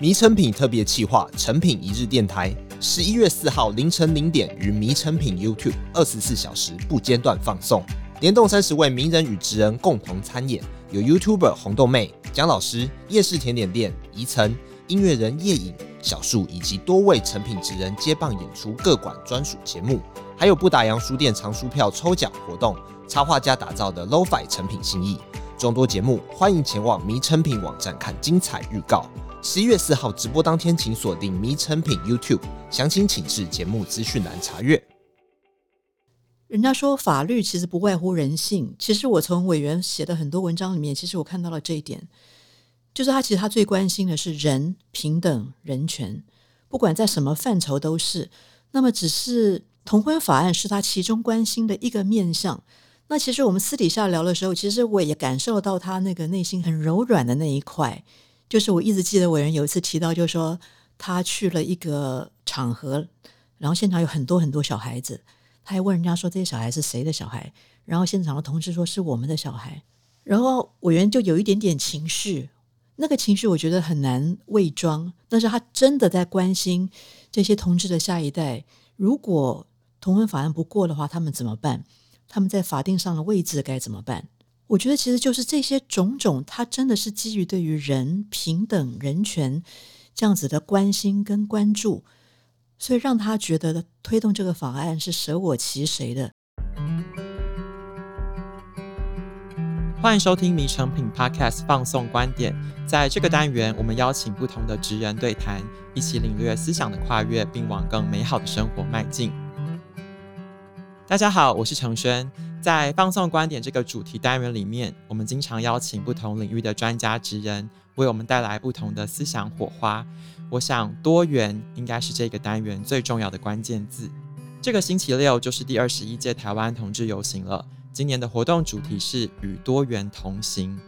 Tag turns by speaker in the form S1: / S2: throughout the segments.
S1: 迷成品特别企划成品一日电台，十一月四号凌晨零点于迷成品 YouTube 二十四小时不间断放送，联动三十位名人与职人共同参演，有 YouTuber 红豆妹、蒋老师、夜市甜点店宜晨、音乐人夜影、小树以及多位成品职人接棒演出各馆专属节目，还有不打烊书店藏书票抽奖活动，插画家打造的 Lo-Fi 成品心意，众多节目，欢迎前往迷成品网站看精彩预告。十一月四号直播当天，请锁定迷成品 YouTube，详情请至节目资讯栏查阅。
S2: 人家说法律其实不外乎人性，其实我从委员写的很多文章里面，其实我看到了这一点，就是他其实他最关心的是人平等人权，不管在什么范畴都是。那么只是同婚法案是他其中关心的一个面向。那其实我们私底下聊的时候，其实我也感受到他那个内心很柔软的那一块。就是我一直记得委员有一次提到，就是说他去了一个场合，然后现场有很多很多小孩子，他还问人家说，这些小孩是谁的小孩，然后现场的同事说是我们的小孩，然后委员就有一点点情绪，那个情绪我觉得很难伪装，但是他真的在关心这些同志的下一代，如果同婚法案不过的话，他们怎么办？他们在法定上的位置该怎么办？我觉得其实就是这些种种，他真的是基于对于人平等、人权这样子的关心跟关注，所以让他觉得推动这个法案是舍我其谁的。
S3: 欢迎收听迷诚品 Podcast 放送观点，在这个单元，我们邀请不同的职人对谈，一起领略思想的跨越，并往更美好的生活迈进。大家好，我是承轩。在放送观点这个主题单元里面，我们经常邀请不同领域的专家职人，为我们带来不同的思想火花。我想多元应该是这个单元最重要的关键字。这个星期六就是第二十一届台湾同志游行了，今年的活动主题是与多元同行，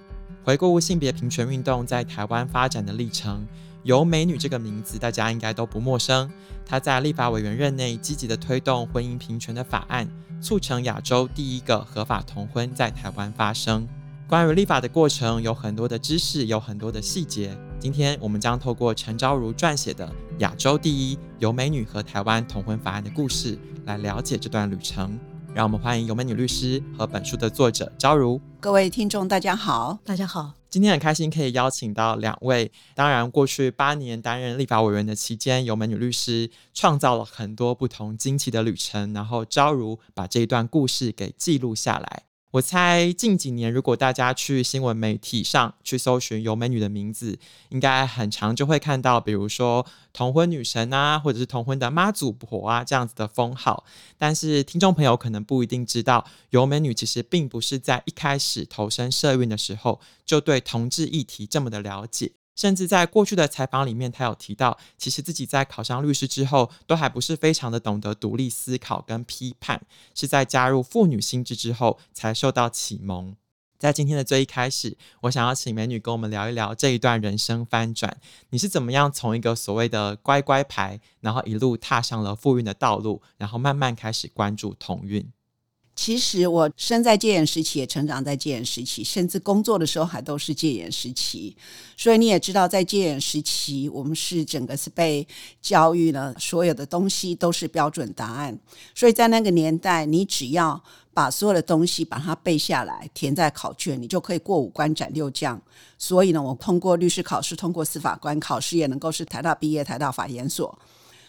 S3: 回顾性别平权运动在台湾发展的历程。由美女这个名字大家应该都不陌生，她在立法委员任内积极的推动婚姻平权的法案。促成亚洲第一个合法同婚在台湾发生。关于立法的过程，有很多的知识，有很多的细节。今天我们将透过陈昭如撰写的《亚洲第一由美女和台湾同婚法案的故事》来了解这段旅程。让我们欢迎尤美女律师和本书的作者昭如。
S4: 各位听众，大家好，
S2: 大家好。
S3: 今天很开心可以邀请到两位，当然过去八年担任立法委员的期间，游美女律师创造了很多不同惊奇的旅程，然后昭如把这一段故事给记录下来。我猜近几年，如果大家去新闻媒体上去搜寻游美女的名字，应该很常就会看到，比如说同婚女神啊，或者是同婚的妈祖婆啊这样子的封号。但是听众朋友可能不一定知道，游美女其实并不是在一开始投身社运的时候就对同志议题这么的了解。甚至在过去的采访里面，他有提到，其实自己在考上律师之后，都还不是非常的懂得独立思考跟批判，是在加入妇女新知之后才受到启蒙。在今天的最一开始，我想要请美女跟我们聊一聊这一段人生翻转，你是怎么样从一个所谓的乖乖牌，然后一路踏上了妇运的道路，然后慢慢开始关注同运。
S4: 其实我生在戒严时期，也成长在戒严时期，甚至工作的时候还都是戒严时期。所以你也知道，在戒严时期，我们是整个是被教育了，所有的东西都是标准答案。所以在那个年代，你只要把所有的东西把它背下来，填在考卷，你就可以过五关斩六将。所以呢，我通过律师考试，通过司法官考试，也能够是台大毕业，台大法研所。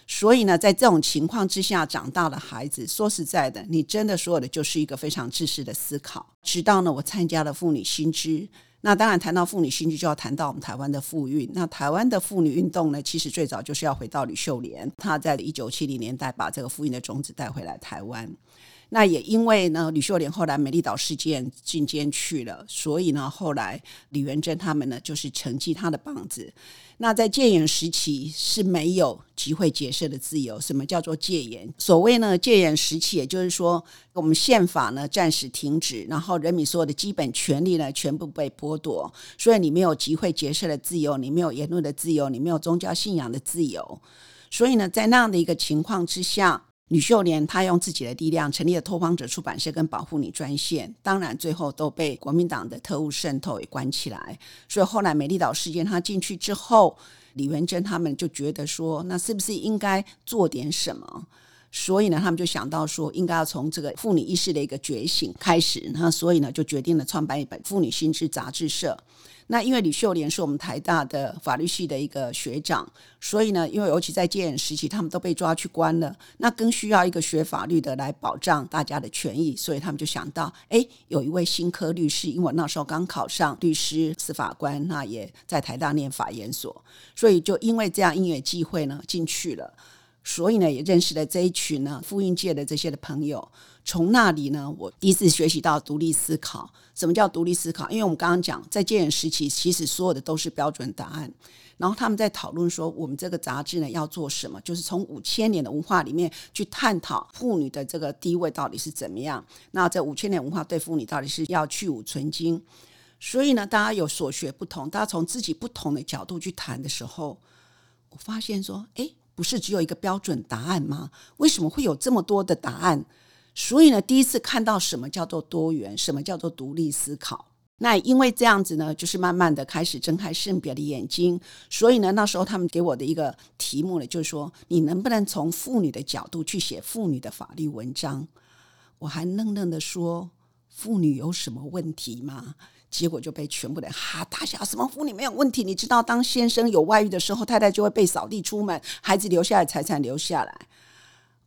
S4: 所以呢，在这种情况之下长大的孩子，说实在的，你真的说的就是一个非常自私的思考。直到呢，我参加了妇女新知，那当然谈到妇女新知，就要谈到我们台湾的妇运。那台湾的妇女运动呢，其实最早就是要回到吕秀莲，她在一九七零年代把这个妇运的种子带回来台湾。那也因为呢，吕秀莲后来美丽岛事件进监去了，所以呢，后来李元珍他们呢，就是承继他的棒子。那在戒严时期是没有集会结社的自由。什么叫做戒严？所谓呢，戒严时期，也就是说，我们宪法呢暂时停止，然后人民所有的基本权利呢全部被剥夺，所以你没有集会结社的自由，你没有言论的自由，你没有宗教信仰的自由。所以呢，在那样的一个情况之下。吕秀莲她用自己的力量成立了拓荒者出版社跟保护你专线，当然最后都被国民党的特务渗透也关起来。所以后来美丽岛事件她进去之后，李元珍他们就觉得说，那是不是应该做点什么？所以呢，他们就想到说，应该要从这个妇女意识的一个觉醒开始。那所以呢，就决定了创办一本《妇女新知》杂志社。那因为李秀莲是我们台大的法律系的一个学长，所以呢，因为尤其在戒严时期，他们都被抓去关了，那更需要一个学法律的来保障大家的权益，所以他们就想到，哎，有一位新科律师，因为我那时候刚考上律师司法官，那也在台大念法研所，所以就因为这样因缘际会呢进去了。所以呢，也认识了这一群呢，复印界的这些的朋友。从那里呢，我第一次学习到独立思考。什么叫独立思考？因为我们刚刚讲，在戒严时期，其实所有的都是标准答案。然后他们在讨论说，我们这个杂志呢要做什么？就是从五千年的文化里面去探讨妇女的这个地位到底是怎么样。那这五千年文化对妇女到底是要去芜存菁？所以呢，大家有所学不同，大家从自己不同的角度去谈的时候，我发现说，哎。不是只有一个标准答案吗？为什么会有这么多的答案？所以呢，第一次看到什么叫做多元，什么叫做独立思考。那因为这样子呢，就是慢慢的开始睁开性别的眼睛。所以呢，那时候他们给我的一个题目呢，就是说，你能不能从妇女的角度去写妇女的法律文章？我还愣愣的说，妇女有什么问题吗？结果就被全部人哈大笑，什么妇女没有问题？你知道，当先生有外遇的时候，太太就会被扫地出门，孩子留下来，财产留下来。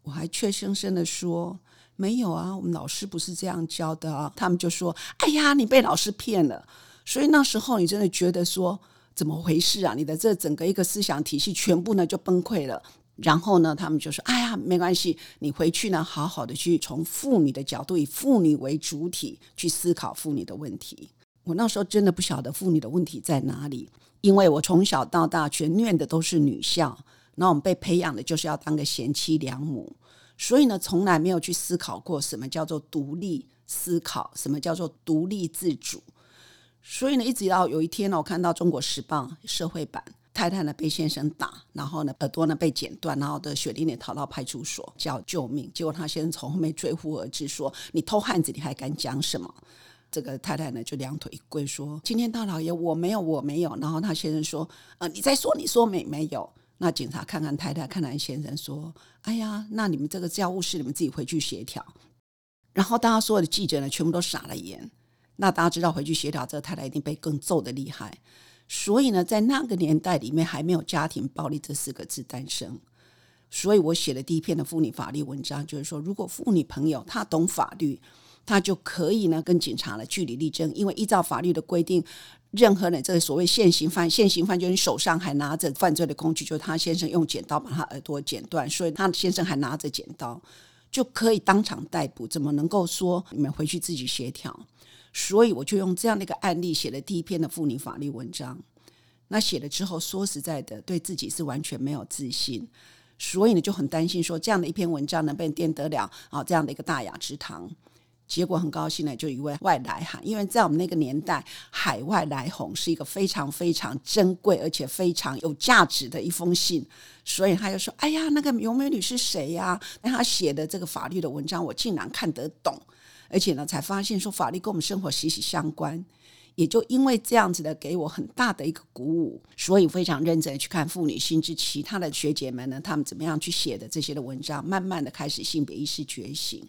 S4: 我还怯生生的说没有啊，我们老师不是这样教的啊。他们就说：“哎呀，你被老师骗了。”所以那时候你真的觉得说怎么回事啊？你的这整个一个思想体系全部呢就崩溃了。然后呢，他们就说：“哎呀，没关系，你回去呢，好好的去从妇女的角度，以妇女为主体去思考妇女的问题。”我那时候真的不晓得妇女的问题在哪里，因为我从小到大全念的都是女校，那我们被培养的就是要当个贤妻良母，所以呢，从来没有去思考过什么叫做独立思考，什么叫做独立自主。所以呢，一直到有一天呢，我看到《中国时报》社会版，太太呢被先生打，然后呢耳朵呢被剪断，然后的血淋淋逃到派出所叫救命，结果他先生从后面追呼而至，说：“你偷汉子，你还敢讲什么？”这个太太呢，就两腿一跪说：“今天大老爷，我没有，我没有。”然后他先生说：“呃，你再说，你说没没有？”那警察看看太太，看看先生说：“哎呀，那你们这个教务事，你们自己回去协调。”然后大家所有的记者呢，全部都傻了眼。那大家知道回去协调，这个太太一定被更揍得厉害。所以呢，在那个年代里面，还没有家庭暴力这四个字诞生。所以我写的第一篇的妇女法律文章，就是说，如果妇女朋友她懂法律。他就可以呢跟警察来据理力争，因为依照法律的规定，任何人这个所谓现行犯，现行犯就是你手上还拿着犯罪的工具，就是他先生用剪刀把他耳朵剪断，所以他先生还拿着剪刀，就可以当场逮捕。怎么能够说你们回去自己协调？所以我就用这样的一个案例写了第一篇的妇女法律文章。那写了之后，说实在的，对自己是完全没有自信，所以呢就很担心说这样的一篇文章能被奠得了啊这样的一个大雅之堂。结果很高兴呢，就一位外来函，因为在我们那个年代，海外来鸿是一个非常非常珍贵而且非常有价值的一封信，所以他就说：“哎呀，那个尤美女是谁呀？那他写的这个法律的文章，我竟然看得懂，而且呢，才发现说法律跟我们生活息息相关。也就因为这样子的，给我很大的。一个鼓舞，所以非常认真的去看妇女新知其他的学姐们呢，他们怎么样去写的。这些的文章，慢慢的开始性别意识觉醒。”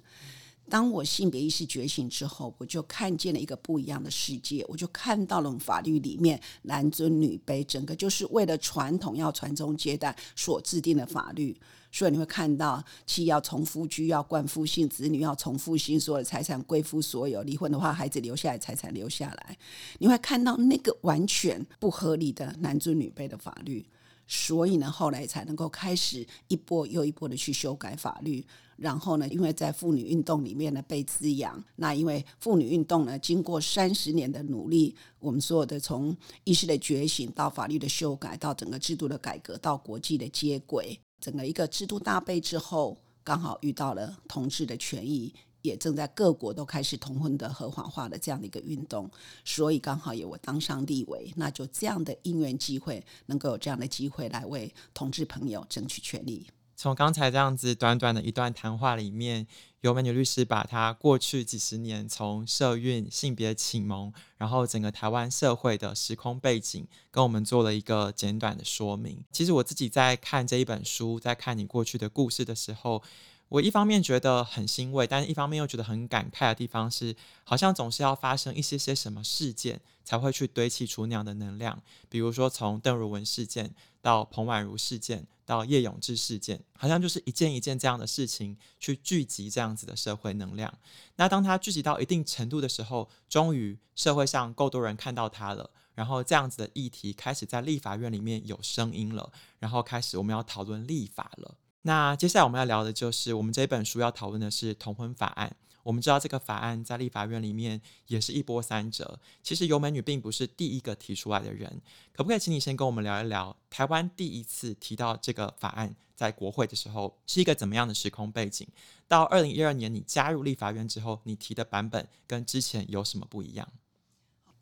S4: 当我性别意识觉醒之后，我就看见了一个不一样的世界，我就看到了法律里面男尊女卑，整个就是为了传统要传宗接代所制定的法律。所以你会看到妻要从夫居，要冠夫姓，子女要从父姓，所有的财产归夫所有。离婚的话，孩子留下来，财产留下来。你会看到那个完全不合理的男尊女卑的法律。所以呢，后来才能够开始一波又一波的去修改法律。然后呢，因为在妇女运动里面呢被滋养，那因为妇女运动呢经过三十年的努力，我们所有的从意识的觉醒到法律的修改，到整个制度的改革，到国际的接轨，整个一个制度大备之后，刚好遇到了同志的权益，也正在各国都开始同婚的合法化的这样的一个运动，所以刚好也我当上立委，那就这样的因缘机会，能够有这样的机会来为同志朋友争取权利。
S3: 从刚才这样子短短的一段谈话里面，尤美女律师把她过去几十年从社运、性别启蒙，然后整个台湾社会的时空背景，跟我们做了一个简短的说明。其实我自己在看这一本书，在看你过去的故事的时候，我一方面觉得很欣慰，但是一方面又觉得很感慨的地方是，好像总是要发生一些些什么事件，才会去堆砌出那样的能量。比如说从邓如文事件到彭婉如事件。到叶永志事件，好像就是一件一件这样的事情去聚集这样子的社会能量。那当它聚集到一定程度的时候，终于社会上够多人看到它了，然后这样子的议题开始在立法院里面有声音了，然后开始我们要讨论立法了。那接下来我们要聊的就是我们这本书要讨论的是同婚法案。我们知道这个法案在立法院里面也是一波三折。其实尤美女并不是第一个提出来的人，可不可以请你先跟我们聊一聊台湾第一次提到这个法案在国会的时候是一个怎么样的时空背景？到二零一二年你加入立法院之后，你提的版本跟之前有什么不一样？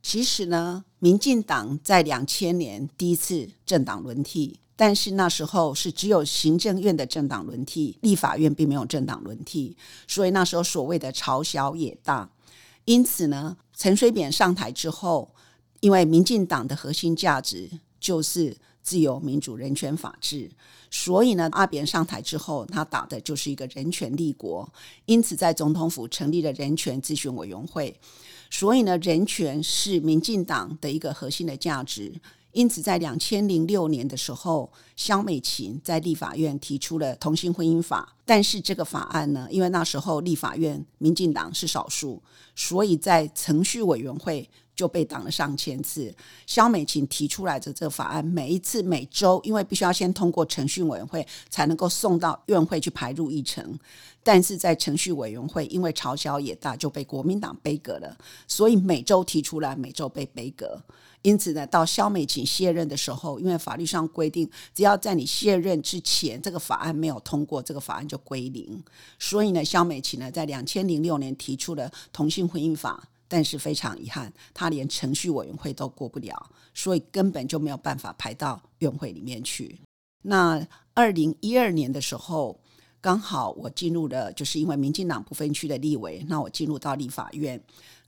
S4: 其实呢，民进党在两千年第一次政党轮替。但是那时候是只有行政院的政党轮替，立法院并没有政党轮替，所以那时候所谓的朝小野大。因此呢，陈水扁上台之后，因为民进党的核心价值就是自由、民主、人权、法治，所以呢，阿扁上台之后，他打的就是一个人权立国。因此，在总统府成立了人权咨询委员会，所以呢，人权是民进党的一个核心的价值。因此，在两千零六年的时候，萧美琴在立法院提出了同性婚姻法。但是这个法案呢，因为那时候立法院民进党是少数，所以在程序委员会就被挡了上千次。萧美琴提出来的这个法案，每一次每周，因为必须要先通过程序委员会，才能够送到院会去排入议程。但是在程序委员会，因为嘲笑也大，就被国民党杯葛了，所以每周提出来，每周被杯葛。因此呢，到萧美琴卸任的时候，因为法律上规定，只要在你卸任之前，这个法案没有通过，这个法案就归零。所以呢，萧美琴呢，在两千零六年提出了同性婚姻法，但是非常遗憾，他连程序委员会都过不了，所以根本就没有办法排到院会里面去。那二零一二年的时候，刚好我进入了，就是因为民进党不分区的立委，那我进入到立法院。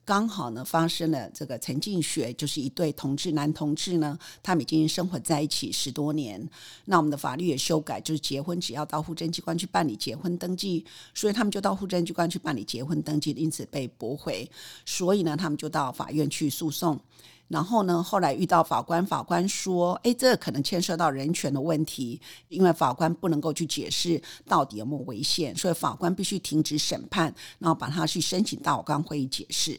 S4: 刚好呢，发生了这个陈进学，就是一对同志男同志呢，他们已经生活在一起十多年。那我们的法律也修改，就是结婚只要到户政机关去办理结婚登记，所以他们就到户政机关去办理结婚登记，因此被驳回。所以呢，他们就到法院去诉讼。然后呢，后来遇到法官，法官说：“哎，这可能牵涉到人权的问题，因为法官不能够去解释到底有没有违宪，所以法官必须停止审判，然后把他去申请大法官会议解释。”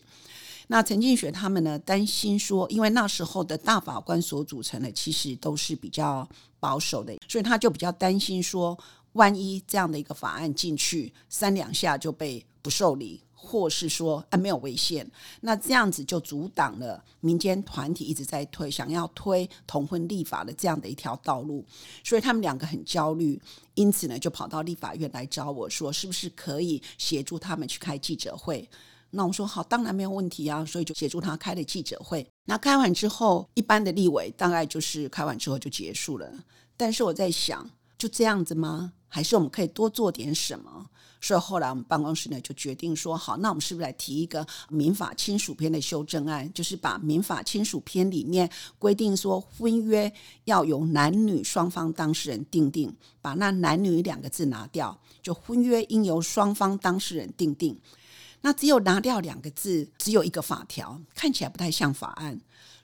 S4: 那陈进学他们呢，担心说，因为那时候的大法官所组成的其实都是比较保守的，所以他就比较担心说，万一这样的一个法案进去，三两下就被不受理。或是说啊没有违宪，那这样子就阻挡了民间团体一直在推想要推同婚立法的这样的一条道路，所以他们两个很焦虑，因此呢就跑到立法院来找我说，是不是可以协助他们去开记者会？那我说好，当然没有问题啊，所以就协助他开了记者会。那开完之后，一般的立委大概就是开完之后就结束了，但是我在想，就这样子吗？还是我们可以多做点什么？所以后来我们办公室呢就决定说，好，那我们是不是来提一个民法亲属篇的修正案？就是把民法亲属篇里面规定说，婚约要由男女双方当事人订定，把那男女两个字拿掉，就婚约应由双方当事人订定。那只有拿掉两个字，只有一个法条，看起来不太像法案。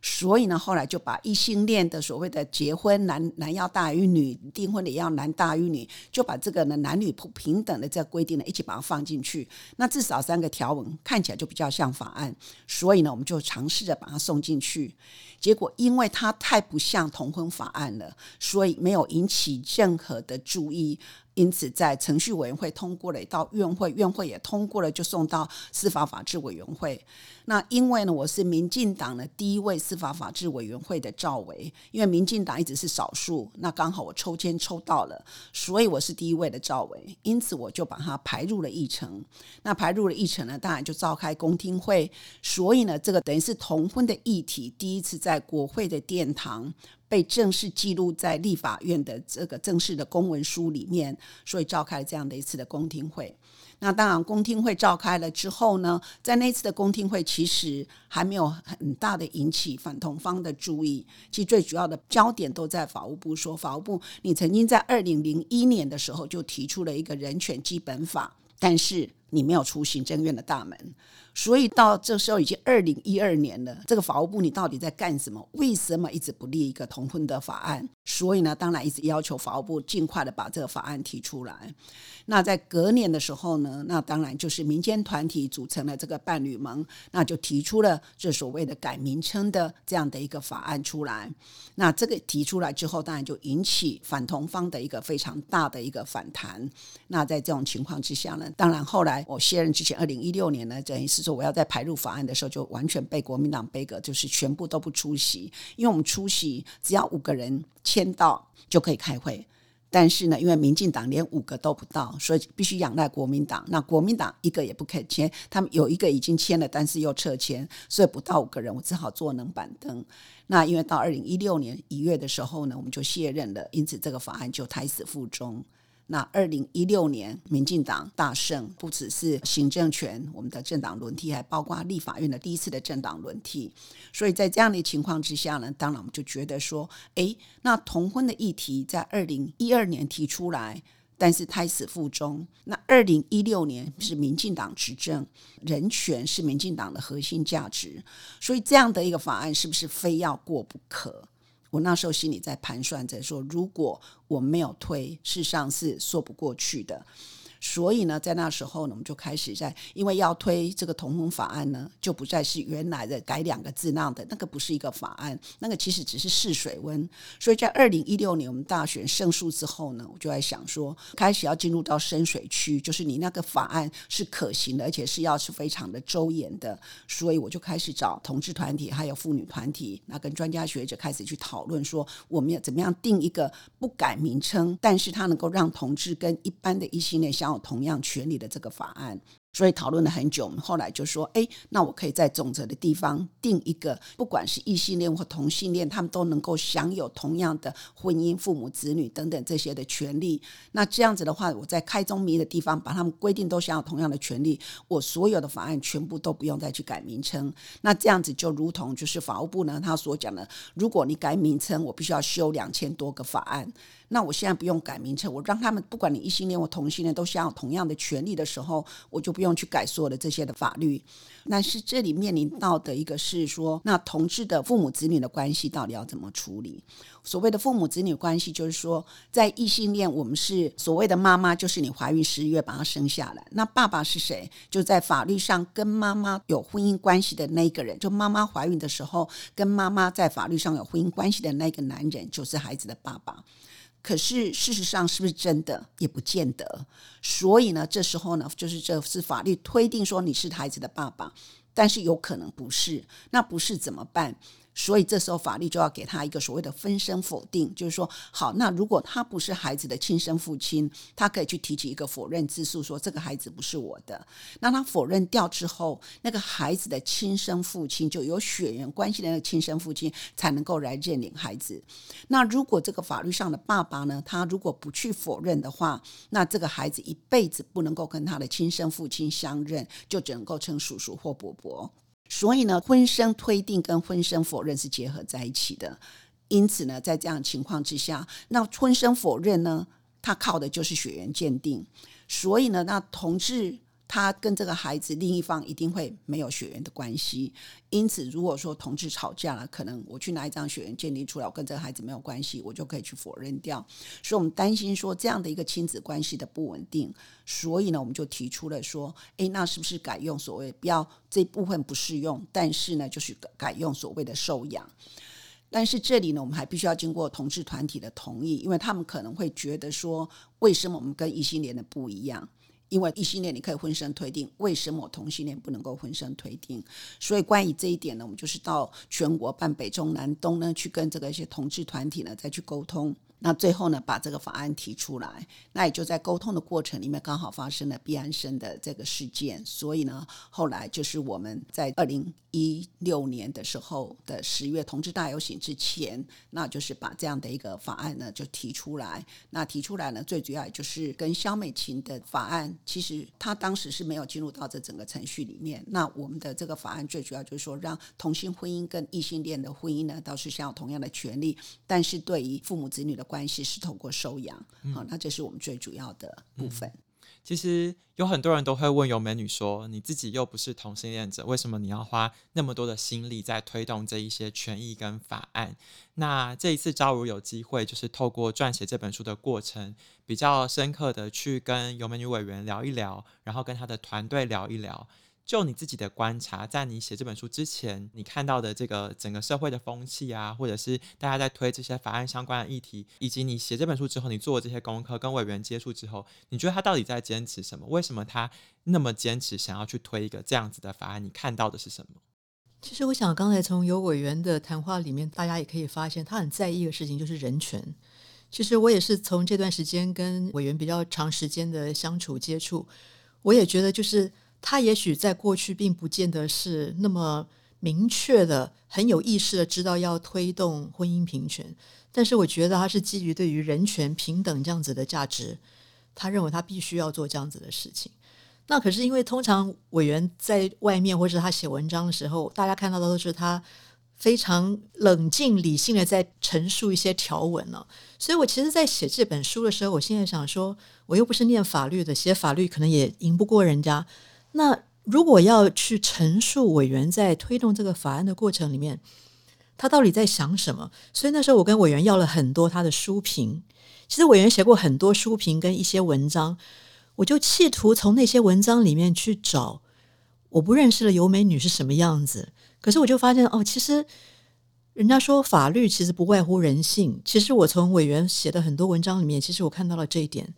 S4: 所以呢，后来就把异性恋的所谓的结婚男男要大于女，订婚的也要男大于女，就把这个呢男女不平等的这个规定呢一起把它放进去。那至少三个条文看起来就比较像法案。所以呢，我们就尝试着把它送进去。结果因为它太不像同婚法案了，所以没有引起任何的注意。因此，在程序委员会通过了，到院会，院会也通过了，就送到司法法制委员会。那因为呢，我是民进党的第一位司法法制委员会的召委，因为民进党一直是少数，那刚好我抽签抽到了，所以我是第一位的召委，因此我就把它排入了议程。那排入了议程呢，当然就召开公听会。所以呢，这个等于是同婚的议题第一次在国会的殿堂被正式记录在立法院的这个正式的公文书里面，所以召开了这样的一次的公听会。那当然，公听会召开了之后呢，在那次的公听会，其实还没有很大的引起反同方的注意。其实最主要的焦点都在法务部说，法务部，你曾经在二零零一年的时候就提出了一个人权基本法，但是你没有出行政院的大门。所以到这时候已经二零一二年了，这个法务部你到底在干什么？为什么一直不立一个同婚的法案？所以呢，当然一直要求法务部尽快的把这个法案提出来。那在隔年的时候呢，那当然就是民间团体组成了这个伴侣盟，那就提出了这所谓的改名称的这样的一个法案出来。那这个提出来之后，当然就引起反同方的一个非常大的一个反弹。那在这种情况之下呢，当然后来我卸任之前，二零一六年呢，等于是说我要在排入法案的时候，就完全被国民党背格，就是全部都不出席，因为我们出席只要五个人签到就可以开会。但是呢，因为民进党连五个都不到，所以必须仰赖国民党。那国民党一个也不肯签，他们有一个已经签了，但是又撤签，所以不到五个人，我只好坐冷板凳。那因为到二零一六年一月的时候呢，我们就卸任了，因此这个法案就胎死腹中。那二零一六年，民进党大胜，不只是行政权，我们的政党轮替，还包括立法院的第一次的政党轮替。所以在这样的情况之下呢，当然我们就觉得说，诶，那同婚的议题在二零一二年提出来，但是胎死腹中。那二零一六年是民进党执政，人权是民进党的核心价值，所以这样的一个法案是不是非要过不可？我那时候心里在盘算着说，如果我没有推，事实上是说不过去的。所以呢，在那时候呢，我们就开始在，因为要推这个同婚法案呢，就不再是原来的改两个字那样的，那个不是一个法案，那个其实只是试水温。所以在二零一六年我们大选胜诉之后呢，我就在想说，开始要进入到深水区，就是你那个法案是可行的，而且是要是非常的周延的。所以我就开始找同志团体还有妇女团体，那跟专家学者开始去讨论说，我们要怎么样定一个不改名称，但是它能够让同志跟一般的异性恋相同样权利的这个法案。所以讨论了很久，我们后来就说，哎，那我可以在总则的地方定一个，不管是异性恋或同性恋，他们都能够享有同样的婚姻、父母、子女等等这些的权利。那这样子的话，我在开宗明义的地方把他们规定都享有同样的权利，我所有的法案全部都不用再去改名称。那这样子就如同就是法务部呢他所讲的，如果你改名称，我必须要修两千多个法案。那我现在不用改名称，我让他们不管你异性恋或同性恋都享有同样的权利的时候，我就不用用去改所有的这些的法律。但是这里面临到的一个是说，那同志的父母子女的关系到底要怎么处理？所谓的父母子女关系，就是说在异性恋，我们是所谓的妈妈，就是你怀孕十月把他生下来。那爸爸是谁？就在法律上跟妈妈有婚姻关系的那个人，就妈妈怀孕的时候跟妈妈在法律上有婚姻关系的那个男人，就是孩子的爸爸。可是事实上是不是真的？也不见得，所以呢，这时候呢，就是这是法律推定说你是孩子的爸爸，但是有可能不是，那不是怎么办？所以这时候法律就要给他一个所谓的分身否定，就是说，好，那如果他不是孩子的亲生父亲，他可以去提起一个否认之诉，说这个孩子不是我的。那他否认掉之后，那个孩子的亲生父亲就有血缘关系的那个亲生父亲才能够来认领孩子。那如果这个法律上的爸爸呢，他如果不去否认的话，那这个孩子一辈子不能够跟他的亲生父亲相认，就只能够称叔叔或伯伯。所以呢，婚生推定跟婚生否认是结合在一起的。因此呢，在这样情况之下，那婚生否认呢，它靠的就是血缘鉴定。所以呢，那同志。他跟这个孩子另一方一定会没有血缘的关系，因此如果说同志吵架了，可能我去拿一张血缘鉴定出来，我跟这个孩子没有关系，我就可以去否认掉。所以我们担心说这样的一个亲子关系的不稳定，所以呢，我们就提出了说，诶，那是不是改用所谓不要这部分不适用，但是呢，就是改用所谓的受养。但是这里呢，我们还必须要经过同志团体的同意，因为他们可能会觉得说，为什么我们跟异性恋的不一样？因为异性恋你可以婚生推定，为什么同性恋不能够婚生推定？所以关于这一点呢，我们就是到全国办北中南东呢，去跟这个一些同志团体呢再去沟通。那最后呢，把这个法案提出来，那也就在沟通的过程里面，刚好发生了毕安生的这个事件，所以呢，后来就是我们在二零一六年的时候的十月同志大游行之前，那就是把这样的一个法案呢就提出来。那提出来呢，最主要也就是跟萧美琴的法案，其实他当时是没有进入到这整个程序里面。那我们的这个法案最主要就是说，让同性婚姻跟异性恋的婚姻呢，倒是享有同样的权利，但是对于父母子女的关系是透过收养，好、嗯，那这是我们最主要的部分。嗯、
S3: 其实有很多人都会问尤美女说：“你自己又不是同性恋者，为什么你要花那么多的心力在推动这一些权益跟法案？”那这一次昭如有机会，就是透过撰写这本书的过程，比较深刻的去跟尤美女委员聊一聊，然后跟她的团队聊一聊。就你自己的观察，在你写这本书之前，你看到的这个整个社会的风气啊，或者是大家在推这些法案相关的议题，以及你写这本书之后，你做这些功课，跟委员接触之后，你觉得他到底在坚持什么？为什么他那么坚持想要去推一个这样子的法案？你看到的是什么？
S2: 其实我想，刚才从有委员的谈话里面，大家也可以发现，他很在意的事情就是人权。其实我也是从这段时间跟委员比较长时间的相处接触，我也觉得就是。他也许在过去并不见得是那么明确的、很有意识的知道要推动婚姻平权，但是我觉得他是基于对于人权平等这样子的价值，他认为他必须要做这样子的事情。那可是因为通常委员在外面或者他写文章的时候，大家看到的都是他非常冷静理性的在陈述一些条文呢，所以我其实，在写这本书的时候，我现在想说，我又不是念法律的，写法律可能也赢不过人家。那如果要去陈述委员在推动这个法案的过程里面，他到底在想什么？所以那时候我跟委员要了很多他的书评。其实委员写过很多书评跟一些文章，我就企图从那些文章里面去找我不认识的尤美女是什么样子。可是我就发现哦，其实人家说法律其实不外乎人性。其实我从委员写的很多文章里面，其实我看到了这一点。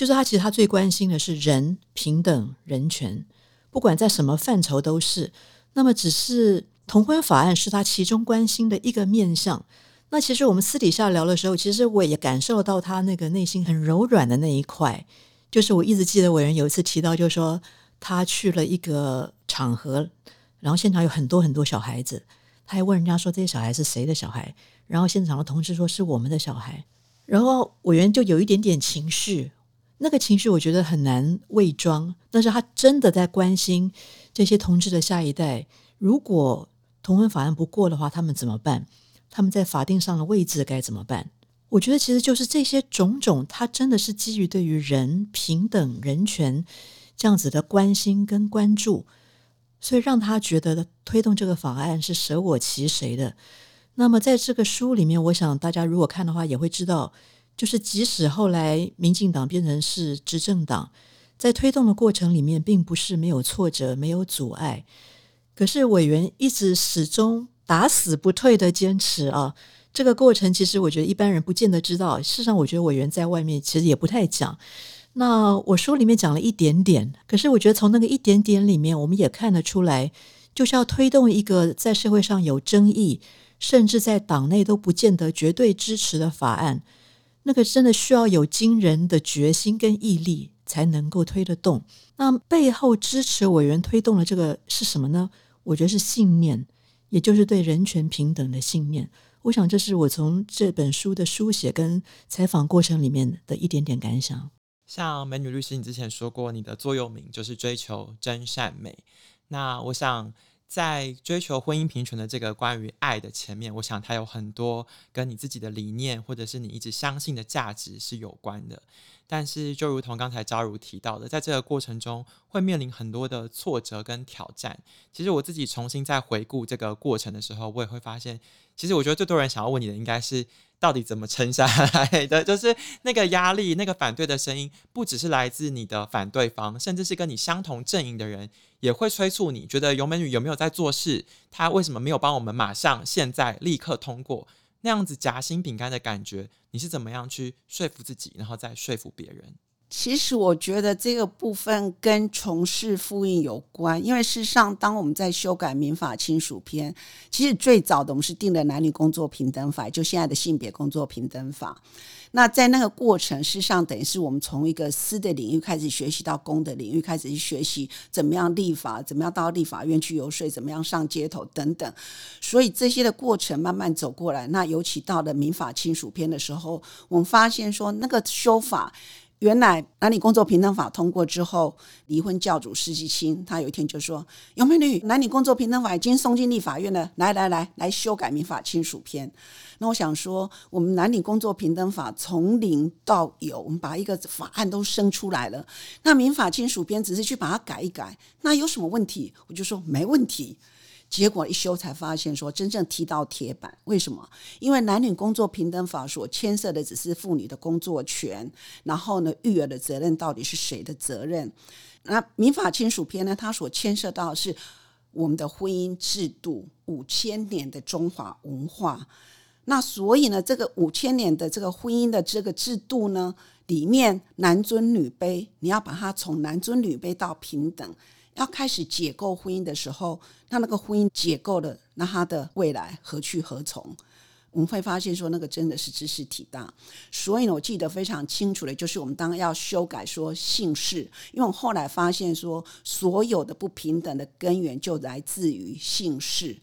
S2: 就是他，其实他最关心的是人平等、人权，不管在什么范畴都是。那么，只是同婚法案是他其中关心的一个面向。那其实我们私底下聊的时候，其实我也感受到他那个内心很柔软的那一块。就是我一直记得委员有一次提到，就是说他去了一个场合，然后现场有很多很多小孩子，他还问人家说这些小孩是谁的小孩，然后现场的同事说是我们的小孩，然后委员就有一点点情绪。那个情绪我觉得很难伪装，但是他真的在关心这些同志的下一代。如果同婚法案不过的话，他们怎么办？他们在法定上的位置该怎么办？我觉得其实就是这些种种，他真的是基于对于人平等、人权这样子的关心跟关注，所以让他觉得推动这个法案是舍我其谁的。那么在这个书里面，我想大家如果看的话，也会知道。就是，即使后来民进党变成是执政党，在推动的过程里面，并不是没有挫折、没有阻碍。可是委员一直始终打死不退的坚持啊，这个过程其实我觉得一般人不见得知道。事实上，我觉得委员在外面其实也不太讲。那我书里面讲了一点点，可是我觉得从那个一点点里面，我们也看得出来，就是要推动一个在社会上有争议，甚至在党内都不见得绝对支持的法案。那个真的需要有惊人的决心跟毅力才能够推得动。那背后支持委员推动的这个是什么呢？我觉得是信念，也就是对人权平等的信念。我想这是我从这本书的书写跟采访过程里面的一点点感想。
S3: 像美女律师，你之前说过，你的座右铭就是追求真善美。那我想。在追求婚姻平权的这个关于爱的前面，我想它有很多跟你自己的理念，或者是你一直相信的价值是有关的。但是，就如同刚才昭如提到的，在这个过程中会面临很多的挫折跟挑战。其实我自己重新再回顾这个过程的时候，我也会发现，其实我觉得最多人想要问你的应该是。到底怎么撑下来的？就是那个压力，那个反对的声音，不只是来自你的反对方，甚至是跟你相同阵营的人，也会催促你。觉得尤美女有没有在做事？她为什么没有帮我们马上、现在、立刻通过？那样子夹心饼干的感觉，你是怎么样去说服自己，然后再说服别人？
S4: 其实我觉得这个部分跟从事妇运有关，因为事实上，当我们在修改民法亲属篇，其实最早的我们是定的男女工作平等法，就现在的性别工作平等法。那在那个过程，事实上等于是我们从一个私的领域开始学习到公的领域，开始去学习怎么样立法，怎么样到立法院去游说，怎么样上街头等等。所以这些的过程慢慢走过来，那尤其到了民法亲属篇的时候，我们发现说那个修法。原来男女工作平等法通过之后，离婚教主施季青他有一天就说：“有美女，男女工作平等法已经送进立法院了，来来来，来修改民法亲属篇。”那我想说，我们男女工作平等法从零到有，我们把一个法案都生出来了。那民法亲属篇只是去把它改一改，那有什么问题？我就说没问题。结果一修才发现，说真正踢到铁板，为什么？因为男女工作平等法所牵涉的只是妇女的工作权，然后呢，育儿的责任到底是谁的责任？那民法亲属篇呢？它所牵涉到是我们的婚姻制度，五千年的中华文化。那所以呢，这个五千年的这个婚姻的这个制度呢，里面男尊女卑，你要把它从男尊女卑到平等。要开始解构婚姻的时候，那那个婚姻解构了，那他的未来何去何从？我们会发现说，那个真的是知识体大。所以呢，我记得非常清楚的，就是我们当要修改说姓氏，因为我后来发现说，所有的不平等的根源就来自于姓氏。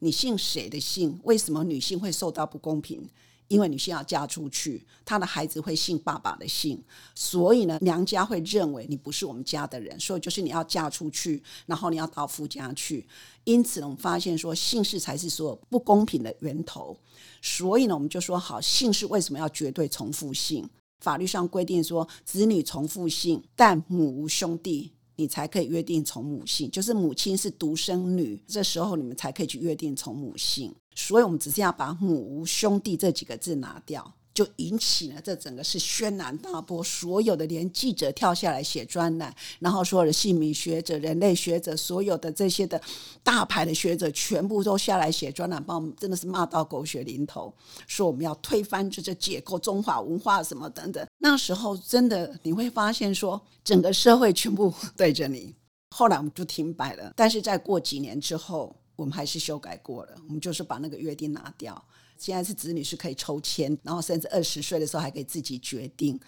S4: 你姓谁的姓？为什么女性会受到不公平？因为女性要嫁出去，她的孩子会姓爸爸的姓，所以呢，娘家会认为你不是我们家的人，所以就是你要嫁出去，然后你要到夫家去。因此呢，我们发现说姓氏才是所有不公平的源头。所以呢，我们就说好，姓氏为什么要绝对重复姓？法律上规定说，子女重复姓，但母无兄弟。你才可以约定从母姓，就是母亲是独生女，这时候你们才可以去约定从母姓。所以，我们只是要把“母无兄弟”这几个字拿掉。就引起了这整个是轩然大波，所有的连记者跳下来写专栏，然后所有的姓名学者、人类学者，所有的这些的大牌的学者，全部都下来写专栏，把我们真的是骂到狗血淋头，说我们要推翻这这解构中华文化什么等等。那时候真的你会发现说，整个社会全部对着你。后来我们就停摆了，但是在过几年之后，我们还是修改过了，我们就是把那个约定拿掉。现在是子女是可以抽签，然后甚至二十岁的时候还可以自己决定。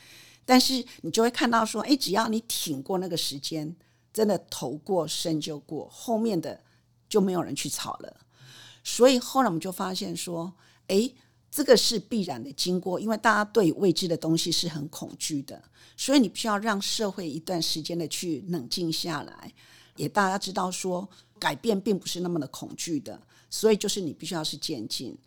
S4: 但是你就会看到说，哎，只要你挺过那个时间，真的头过身就过，后面的就没有人去吵了。所以后来我们就发现说，哎，这个是必然的经过，因为大家对未知的东西是很恐惧的，所以你必须要让社会一段时间的去冷静下来，也大家知道说，改变并不是那么的恐惧的，所以就是你必须要是渐进。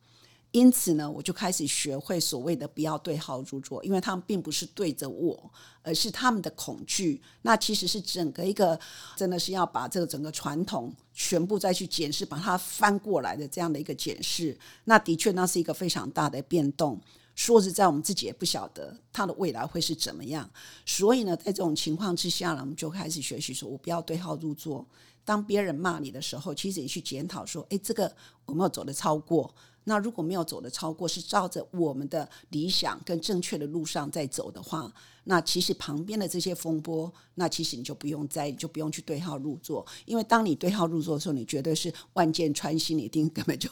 S4: 因此呢，我就开始学会所谓的不要对号入座，因为他们并不是对着我，而是他们的恐惧。那其实是整个一个，真的是要把这个整个传统全部再去检视，把它翻过来的这样的一个检视。那的确，那是一个非常大的变动。说实在，我们自己也不晓得它的未来会是怎么样。所以呢，在这种情况之下呢，我们就开始学习说，我不要对号入座。当别人骂你的时候，其实你去检讨说，哎，这个有没有走的超过？那如果没有走的超过，是照着我们的理想跟正确的路上在走的话，那其实旁边的这些风波，那其实你就不用在意，就不用去对号入座。因为当你对号入座的时候，你绝对是万箭穿心，你一定 根本就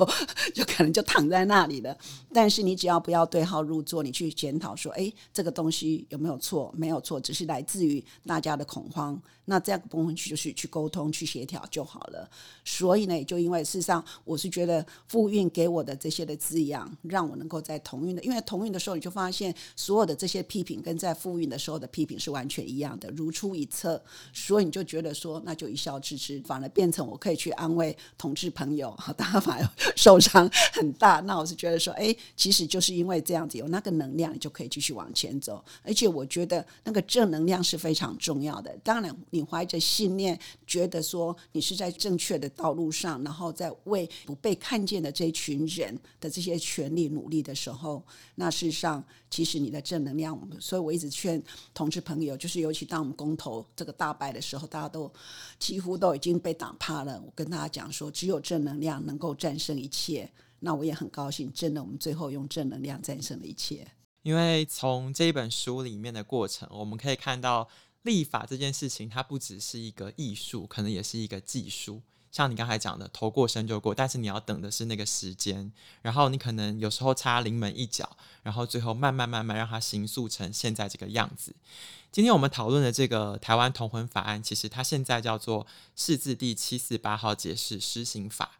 S4: 就可能就躺在那里了。但是你只要不要对号入座，你去检讨说，诶，这个东西有没有错？没有错，只是来自于大家的恐慌。那这样个部分去就是去沟通、去协调就好了。所以呢，就因为事实上，我是觉得复运给我的这些的滋养，让我能够在同运的，因为同运的时候，你就发现所有的这些批评跟在复运的时候的批评是完全一样的，如出一辙。所以你就觉得说，那就一笑置之，反而变成我可以去安慰同志朋友，大家反而 受伤很大。那我是觉得说，哎，其实就是因为这样子，有那个能量，你就可以继续往前走。而且我觉得那个正能量是非常重要的。当然。你怀着信念，觉得说你是在正确的道路上，然后在为不被看见的这群人的这些权利努力的时候，那事实上其实你的正能量。所以我一直劝同志朋友，就是尤其当我们公投这个大败的时候，大家都几乎都已经被打趴了。我跟大家讲说，只有正能量能够战胜一切。那我也很高兴，真的，我们最后用正能量战胜了一切。
S3: 因为从这一本书里面的过程，我们可以看到立法这件事情，它不只是一个艺术，可能也是一个技术。像你刚才讲的，头过身就过，但是你要等的是那个时间，然后你可能有时候差临门一脚，然后最后慢慢慢慢让它形塑成现在这个样子。今天我们讨论的这个台湾同婚法案，其实它现在叫做释字第七四八号解释施行法。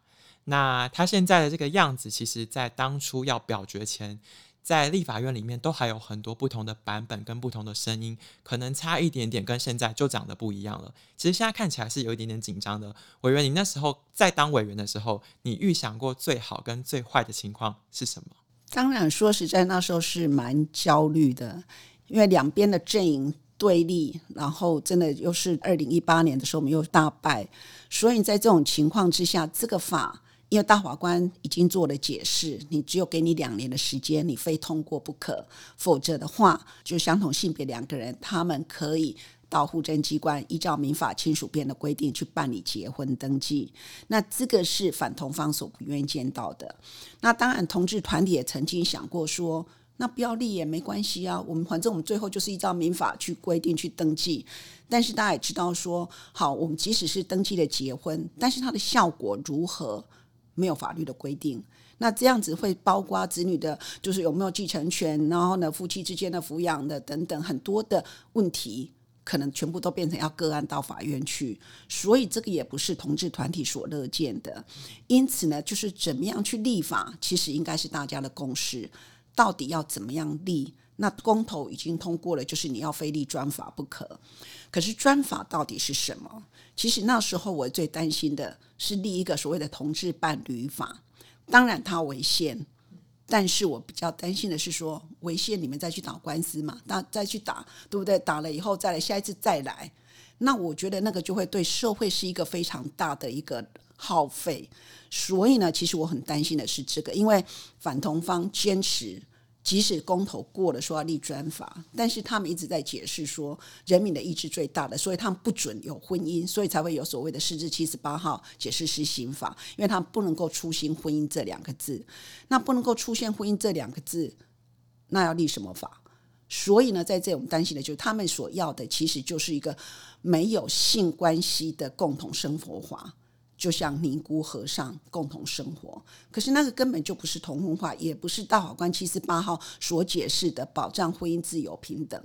S3: 那它现在的这个样子，其实在当初要表决前，在立法院里面都还有很多不同的版本跟不同的声音，可能差一点点，跟现在就长得不一样了。其实现在看起来是有一点点紧张的。委员，你那时候在当委员的时候，你预想过最好跟最坏的情况是什么？
S4: 当然，说实在，那时候是蛮焦虑的，因为两边的阵营对立，然后真的又是二零一八年的时候，我们又大败，所以在这种情况之下，这个法。因为大法官已经做了解释，你只有给你两年的时间，你非通过不可，否则的话，就相同性别两个人，他们可以到户政机关依照民法亲属编的规定去办理结婚登记。那这个是反同方所不愿意见到的。那当然，同志团体也曾经想过说，那不要立也没关系啊，我们反正我们最后就是依照民法去规定去登记。但是大家也知道说，好，我们即使是登记了结婚，但是它的效果如何？没有法律的规定，那这样子会包括子女的，就是有没有继承权，然后呢，夫妻之间的抚养的等等很多的问题，可能全部都变成要个案到法院去，所以这个也不是同志团体所乐见的。因此呢，就是怎么样去立法，其实应该是大家的共识。到底要怎么样立？那公投已经通过了，就是你要非立专法不可。可是专法到底是什么？其实那时候我最担心的是立一个所谓的同志伴侣法，当然它违宪，但是我比较担心的是说违宪你们再去打官司嘛，那再去打，对不对？打了以后再来下一次再来，那我觉得那个就会对社会是一个非常大的一个耗费，所以呢，其实我很担心的是这个，因为反同方坚持。即使公投过了，说要立专法，但是他们一直在解释说，人民的意志最大的，所以他们不准有婚姻，所以才会有所谓的释字七十八号解释施行法，因为他们不能够出现婚姻这两个字，那不能够出现婚姻这两个字，那要立什么法？所以呢，在这种担心的，就是他们所要的，其实就是一个没有性关系的共同生活法。就像尼姑和尚共同生活，可是那个根本就不是同婚化，也不是大法官七十八号所解释的保障婚姻自由平等。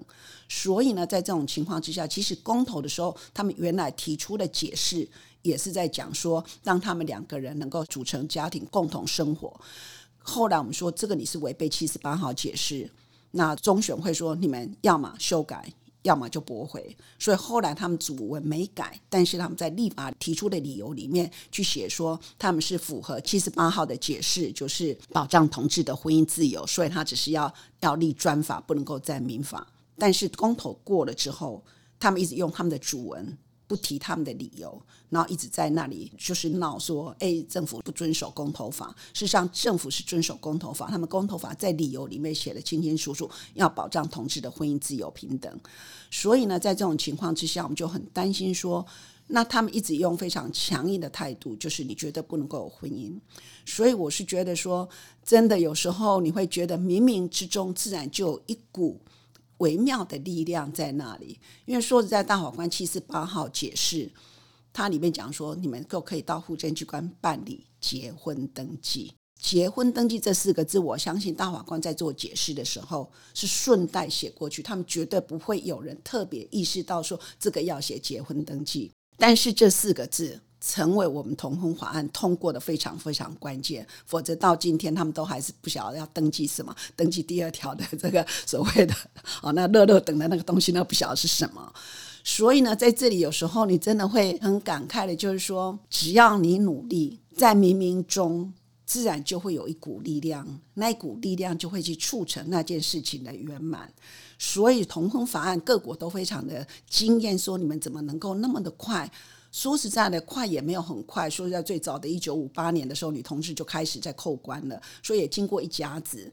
S4: 所以呢，在这种情况之下，其实公投的时候，他们原来提出的解释也是在讲说，让他们两个人能够组成家庭共同生活。后来我们说这个你是违背七十八号解释，那中选会说你们要么修改。要么就驳回，所以后来他们主文没改，但是他们在立法提出的理由里面去写说他们是符合七十八号的解释，就是保障同志的婚姻自由，所以他只是要要立专法，不能够在民法。但是公投过了之后，他们一直用他们的主文。不提他们的理由，然后一直在那里就是闹说，哎，政府不遵守公投法。事实上，政府是遵守公投法，他们公投法在理由里面写的清清楚楚，要保障同志的婚姻自由平等。所以呢，在这种情况之下，我们就很担心说，那他们一直用非常强硬的态度，就是你觉得不能够有婚姻。所以我是觉得说，真的有时候你会觉得冥冥之中自然就有一股。微妙的力量在那里，因为说实在，大法官七四八号解释，它里面讲说，你们都可以到户政机关办理结婚登记。结婚登记这四个字，我相信大法官在做解释的时候是顺带写过去，他们绝对不会有人特别意识到说这个要写结婚登记。但是这四个字。成为我们同婚法案通过的非常非常关键，否则到今天他们都还是不晓得要登记什么，登记第二条的这个所谓的 哦，那乐乐等的那个东西，那不晓得是什么。所以呢，在这里有时候你真的会很感慨的，就是说，只要你努力，在冥冥中自然就会有一股力量，那一股力量就会去促成那件事情的圆满。所以同婚法案各国都非常的惊艳，说你们怎么能够那么的快？说实在的，快也没有很快。说实在，最早的一九五八年的时候，女同志就开始在扣关了，所以也经过一甲子。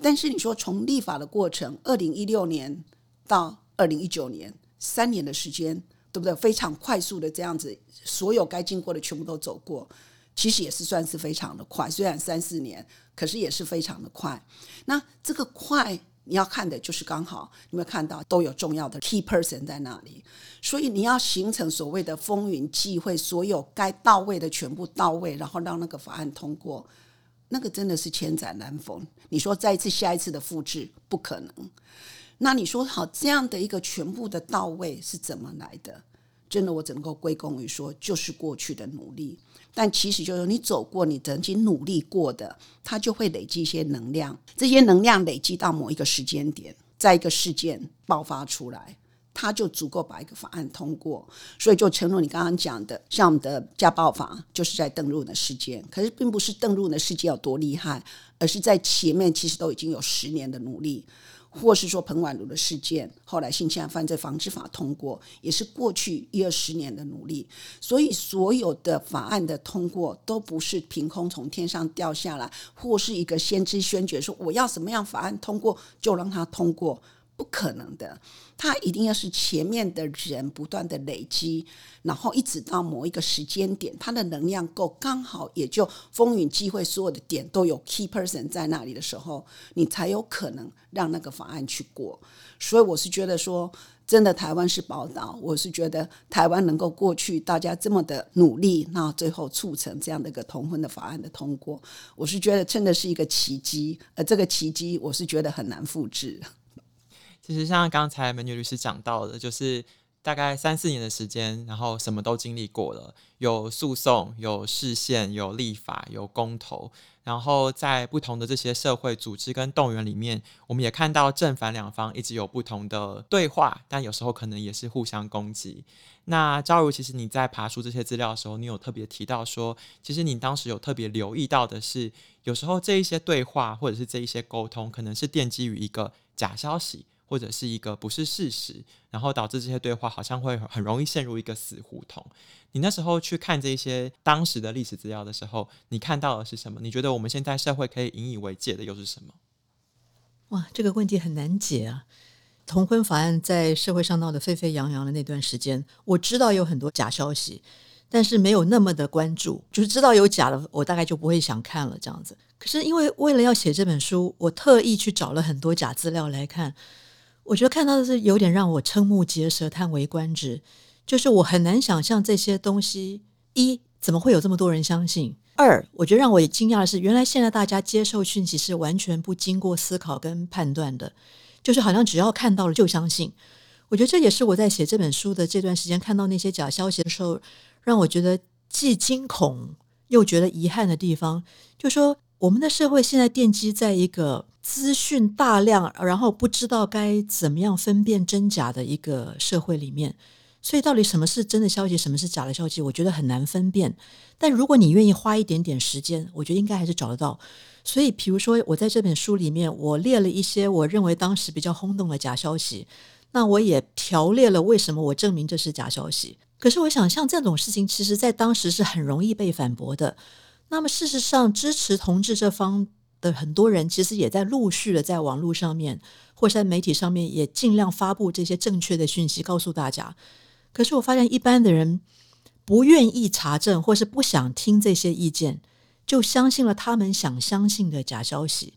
S4: 但是你说从立法的过程，二零一六年到二零一九年三年的时间，对不对？非常快速的这样子，所有该经过的全部都走过，其实也是算是非常的快。虽然三四年，可是也是非常的快。那这个快你要看的就是刚好，你有没有看到都有重要的 key person 在那里，所以你要形成所谓的风云际会，所有该到位的全部到位，然后让那个法案通过，那个真的是千载难逢。你说再一次下一次的复制不可能，那你说好这样的一个全部的到位是怎么来的？真的我只能够归功于说就是过去的努力。但其实就是你走过，你曾经努力过的，它就会累积一些能量。这些能量累积到某一个时间点，在一个事件爆发出来，它就足够把一个法案通过。所以就诚如你刚刚讲的，像我们的家暴法，就是在邓如的事件。可是并不是邓如的事件有多厉害，而是在前面其实都已经有十年的努力。或是说彭婉如的事件，后来性侵害犯罪防治法通过，也是过去一二十年的努力。所以所有的法案的通过，都不是凭空从天上掉下来，或是一个先知宣觉说我要什么样法案通过就让它通过。不可能的，它一定要是前面的人不断的累积，然后一直到某一个时间点，它的能量够，刚好也就风云际会，所有的点都有 key person 在那里的时候，你才有可能让那个法案去过。所以我是觉得说，真的台湾是宝岛，我是觉得台湾能够过去大家这么的努力，那最后促成这样的一个同婚的法案的通过，我是觉得真的是一个奇迹，而这个奇迹我是觉得很难复制。
S3: 其实像刚才美女律师讲到的，就是大概三四年的时间，然后什么都经历过了，有诉讼，有释宪，有立法，有公投，然后在不同的这些社会组织跟动员里面，我们也看到正反两方一直有不同的对话，但有时候可能也是互相攻击。那赵如，其实你在爬出这些资料的时候，你有特别提到说，其实你当时有特别留意到的是，有时候这一些对话或者是这一些沟通，可能是奠基于一个假消息。或者是一个不是事实，然后导致这些对话好像会很容易陷入一个死胡同。你那时候去看这些当时的历史资料的时候，你看到的是什么？你觉得我们现在社会可以引以为戒的又是什么？
S2: 哇，这个问题很难解啊！同婚法案在社会上闹得沸沸扬扬的那段时间，我知道有很多假消息，但是没有那么的关注，就是知道有假的，我大概就不会想看了这样子。可是因为为了要写这本书，我特意去找了很多假资料来看。我觉得看到的是有点让我瞠目结舌、叹为观止，就是我很难想象这些东西：一，怎么会有这么多人相信；二，我觉得让我也惊讶的是，原来现在大家接受讯息是完全不经过思考跟判断的，就是好像只要看到了就相信。我觉得这也是我在写这本书的这段时间看到那些假消息的时候，让我觉得既惊恐又觉得遗憾的地方，就说我们的社会现在奠基在一个。资讯大量，然后不知道该怎么样分辨真假的一个社会里面，所以到底什么是真的消息，什么是假的消息，我觉得很难分辨。但如果你愿意花一点点时间，我觉得应该还是找得到。所以，比如说我在这本书里面，我列了一些我认为当时比较轰动的假消息，那我也条列了为什么我证明这是假消息。可是，我想像这种事情，其实在当时是很容易被反驳的。那么，事实上，支持同志这方。的很多人其实也在陆续的在网络上面或是在媒体上面也尽量发布这些正确的讯息，告诉大家。可是我发现一般的人不愿意查证，或是不想听这些意见，就相信了他们想相信的假消息。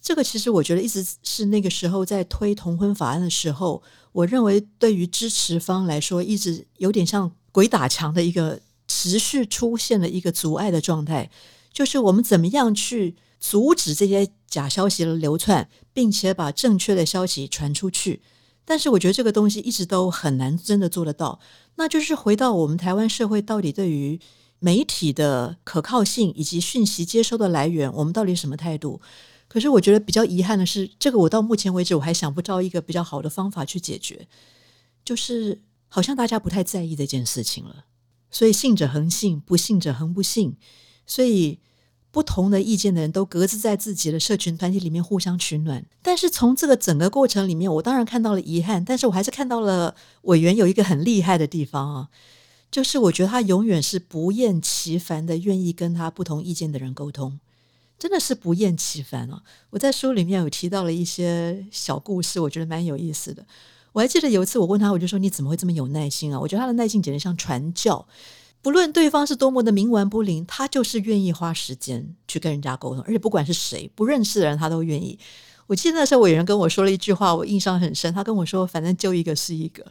S2: 这个其实我觉得一直是那个时候在推同婚法案的时候，我认为对于支持方来说，一直有点像鬼打墙的一个持续出现的一个阻碍的状态，就是我们怎么样去。阻止这些假消息的流窜，并且把正确的消息传出去。但是，我觉得这个东西一直都很难真的做得到。那就是回到我们台湾社会，到底对于媒体的可靠性以及讯息接收的来源，我们到底什么态度？可是，我觉得比较遗憾的是，这个我到目前为止我还想不到一个比较好的方法去解决。就是好像大家不太在意这件事情了。所以，信者恒信，不信者恒不信。所以。不同的意见的人都各自在自己的社群团体里面互相取暖，但是从这个整个过程里面，我当然看到了遗憾，但是我还是看到了委员有一个很厉害的地方啊，就是我觉得他永远是不厌其烦的愿意跟他不同意见的人沟通，真的是不厌其烦啊！我在书里面有提到了一些小故事，我觉得蛮有意思的。我还记得有一次我问他，我就说你怎么会这么有耐心啊？我觉得他的耐心简直像传教。不论对方是多么的冥顽不灵，他就是愿意花时间去跟人家沟通，而且不管是谁不认识的人，他都愿意。我记得那时候有人跟我说了一句话，我印象很深。他跟我说：“反正就一个是一个。”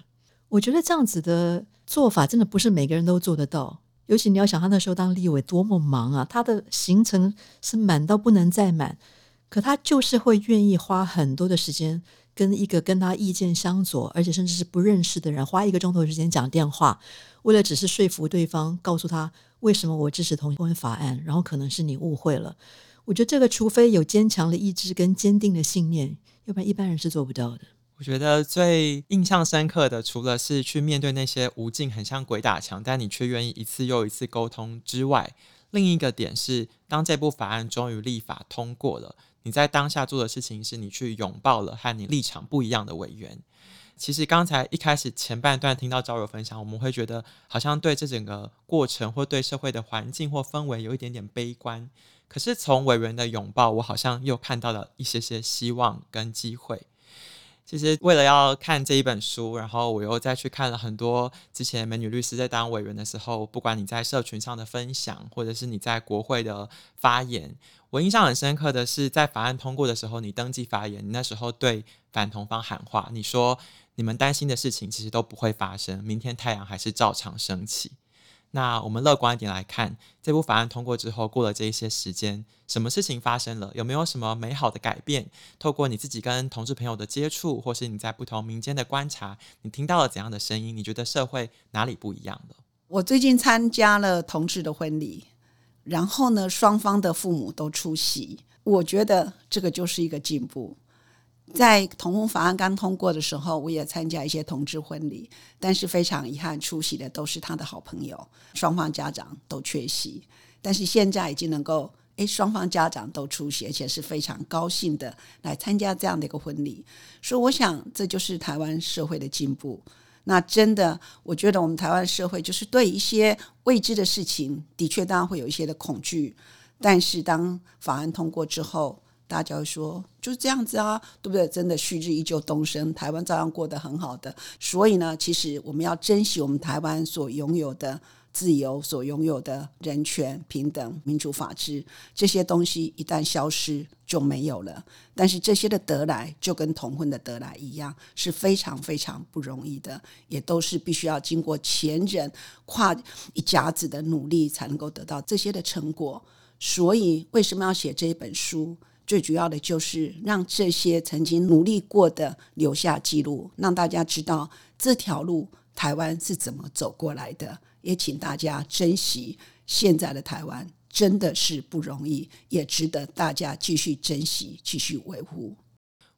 S2: 我觉得这样子的做法真的不是每个人都做得到。尤其你要想，他那时候当立委多么忙啊，他的行程是满到不能再满，可他就是会愿意花很多的时间跟一个跟他意见相左，而且甚至是不认识的人，花一个钟头时间讲电话，为了只是说服对方，告诉他为什么我支持同婚法案，然后可能是你误会了。我觉得这个，除非有坚强的意志跟坚定的信念，要不然一般人是做不到的。
S3: 我觉得最印象深刻的，除了是去面对那些无尽、很像鬼打墙，但你却愿意一次又一次沟通之外，另一个点是，当这部法案终于立法通过了，你在当下做的事情是你去拥抱了和你立场不一样的委员。其实刚才一开始前半段听到招柔分享，我们会觉得好像对这整个过程或对社会的环境或氛围有一点点悲观。可是从委员的拥抱，我好像又看到了一些些希望跟机会。其实为了要看这一本书，然后我又再去看了很多之前美女律师在当委员的时候，不管你在社群上的分享，或者是你在国会的发言，我印象很深刻的是，在法案通过的时候，你登记发言，你那时候对反同方喊话，你说你们担心的事情其实都不会发生，明天太阳还是照常升起。那我们乐观一点来看，这部法案通过之后，过了这一些时间，什么事情发生了？有没有什么美好的改变？透过你自己跟同志朋友的接触，或是你在不同民间的观察，你听到了怎样的声音？你觉得社会哪里不一样了？
S4: 我最近参加了同志的婚礼，然后呢，双方的父母都出席，我觉得这个就是一个进步。在同婚法案刚通过的时候，我也参加一些同志婚礼，但是非常遗憾，出席的都是他的好朋友，双方家长都缺席。但是现在已经能够，诶，双方家长都出席，而且是非常高兴的来参加这样的一个婚礼。所以我想，这就是台湾社会的进步。那真的，我觉得我们台湾社会就是对一些未知的事情，的确当然会有一些的恐惧，但是当法案通过之后，大家会说就是这样子啊，对不对？真的旭日依旧东升，台湾照样过得很好的。所以呢，其实我们要珍惜我们台湾所拥有的自由，所拥有的人权、平等、民主、法治这些东西，一旦消失就没有了。但是这些的得来，就跟同婚的得来一样，是非常非常不容易的，也都是必须要经过前人跨一甲子的努力才能够得到这些的成果。所以，为什么要写这一本书？最主要的就是让这些曾经努力过的留下记录，让大家知道这条路台湾是怎么走过来的。也请大家珍惜现在的台湾，真的是不容易，也值得大家继续珍惜、继续维护。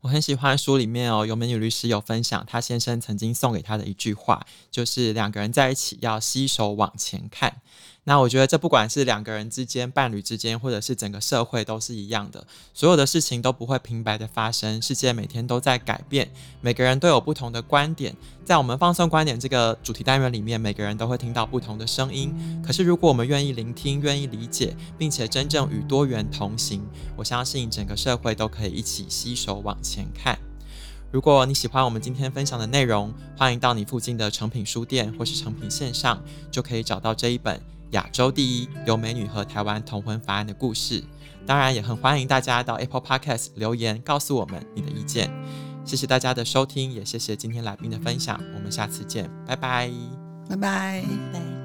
S3: 我很喜欢书里面哦，有美女律师有分享她先生曾经送给她的一句话，就是两个人在一起要携手往前看。那我觉得这不管是两个人之间、伴侣之间，或者是整个社会，都是一样的。所有的事情都不会平白的发生，世界每天都在改变，每个人都有不同的观点。在我们放松观点这个主题单元里面，每个人都会听到不同的声音。可是如果我们愿意聆听、愿意理解，并且真正与多元同行，我相信整个社会都可以一起携手往前看。如果你喜欢我们今天分享的内容，欢迎到你附近的诚品书店或是诚品线上，就可以找到这一本。亚洲第一由美女和台湾同婚法案的故事，当然也很欢迎大家到 Apple Podcast 留言告诉我们你的意见。谢谢大家的收听，也谢谢今天来宾的分享。我们下次见，拜拜，
S4: 拜拜。
S2: 拜拜。